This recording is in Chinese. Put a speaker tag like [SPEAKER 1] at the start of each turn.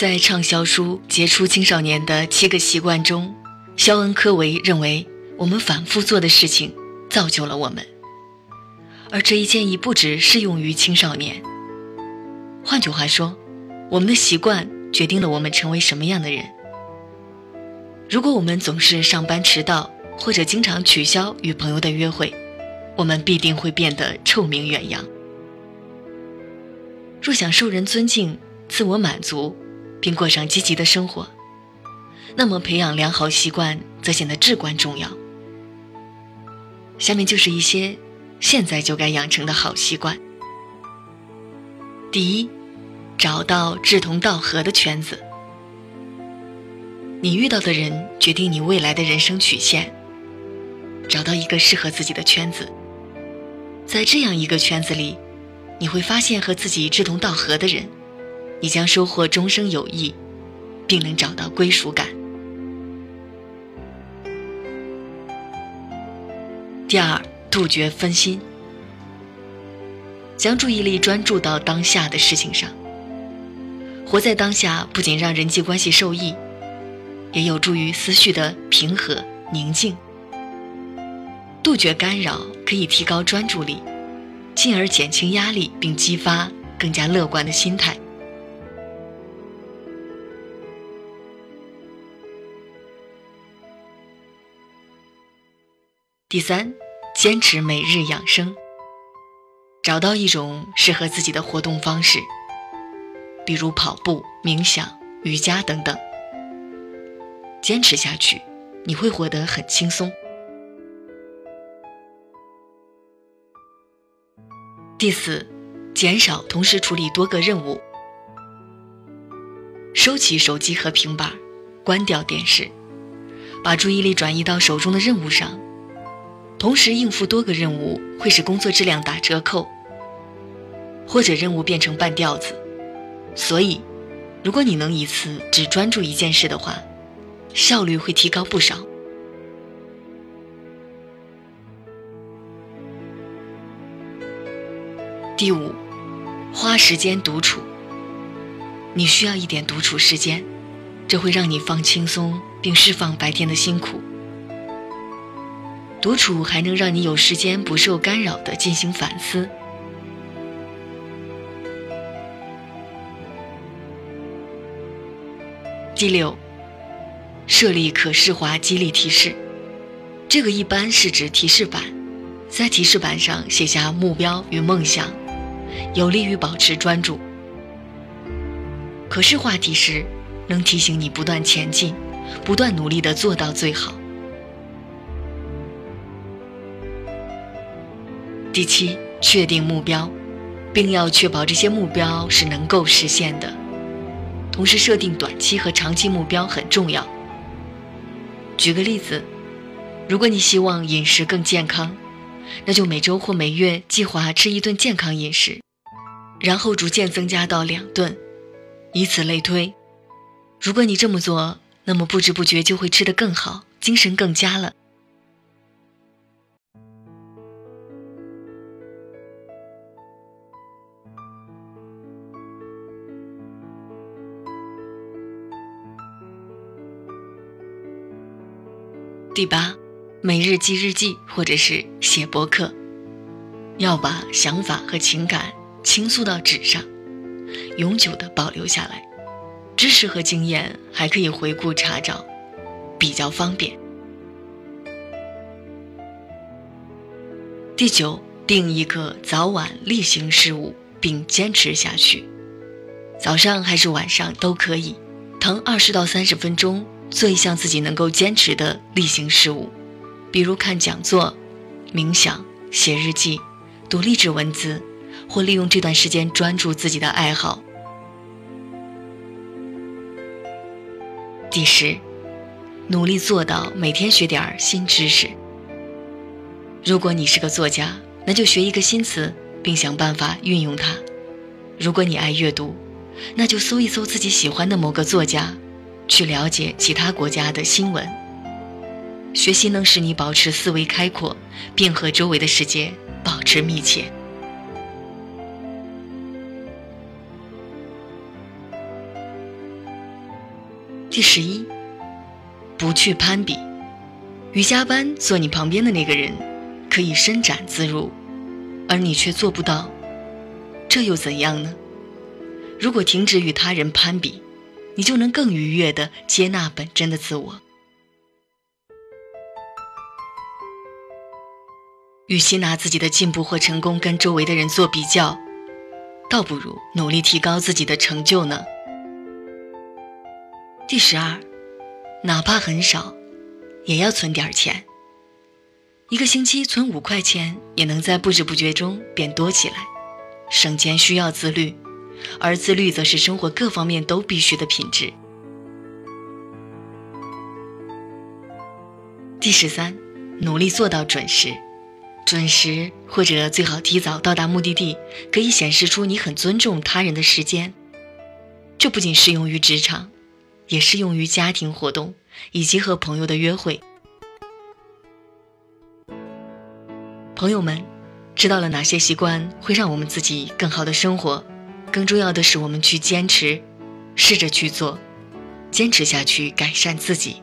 [SPEAKER 1] 在畅销书《杰出青少年的七个习惯》中，肖恩·科维认为，我们反复做的事情造就了我们，而这一建议不只适用于青少年。换句话说，我们的习惯决定了我们成为什么样的人。如果我们总是上班迟到，或者经常取消与朋友的约会，我们必定会变得臭名远扬。若想受人尊敬、自我满足，并过上积极的生活，那么培养良好习惯则显得至关重要。下面就是一些现在就该养成的好习惯。第一，找到志同道合的圈子。你遇到的人决定你未来的人生曲线。找到一个适合自己的圈子，在这样一个圈子里，你会发现和自己志同道合的人，你将收获终生友谊，并能找到归属感。第二，杜绝分心，将注意力专注到当下的事情上。活在当下不仅让人际关系受益，也有助于思绪的平和宁静。杜绝干扰可以提高专注力，进而减轻压力，并激发更加乐观的心态。第三，坚持每日养生，找到一种适合自己的活动方式，比如跑步、冥想、瑜伽等等。坚持下去，你会活得很轻松。第四，减少同时处理多个任务，收起手机和平板，关掉电视，把注意力转移到手中的任务上。同时应付多个任务会使工作质量打折扣，或者任务变成半吊子。所以，如果你能一次只专注一件事的话，效率会提高不少。第五，花时间独处。你需要一点独处时间，这会让你放轻松，并释放白天的辛苦。独处还能让你有时间不受干扰的进行反思。第六，设立可视化激励提示。这个一般是指提示板，在提示板上写下目标与梦想。有利于保持专注。可视化提示能提醒你不断前进，不断努力的做到最好。第七，确定目标，并要确保这些目标是能够实现的。同时，设定短期和长期目标很重要。举个例子，如果你希望饮食更健康，那就每周或每月计划吃一顿健康饮食。然后逐渐增加到两顿，以此类推。如果你这么做，那么不知不觉就会吃得更好，精神更佳了。第八，每日记日记或者是写博客，要把想法和情感。倾诉到纸上，永久的保留下来。知识和经验还可以回顾查找，比较方便。第九，定一个早晚例行事务，并坚持下去。早上还是晚上都可以，腾二十到三十分钟做一项自己能够坚持的例行事务，比如看讲座、冥想、写日记、读励志文字。或利用这段时间专注自己的爱好。第十，努力做到每天学点新知识。如果你是个作家，那就学一个新词，并想办法运用它；如果你爱阅读，那就搜一搜自己喜欢的某个作家，去了解其他国家的新闻。学习能使你保持思维开阔，并和周围的世界保持密切。第十一，不去攀比。瑜伽班坐你旁边的那个人可以伸展自如，而你却做不到，这又怎样呢？如果停止与他人攀比，你就能更愉悦地接纳本真的自我。与其拿自己的进步或成功跟周围的人做比较，倒不如努力提高自己的成就呢。第十二，哪怕很少，也要存点钱。一个星期存五块钱，也能在不知不觉中变多起来。省钱需要自律。而自律则是生活各方面都必须的品质。第十三，努力做到准时。准时或者最好提早到达目的地，可以显示出你很尊重他人的时间。这不仅适用于职场，也适用于家庭活动以及和朋友的约会。朋友们，知道了哪些习惯会让我们自己更好的生活？更重要的是，我们去坚持，试着去做，坚持下去，改善自己。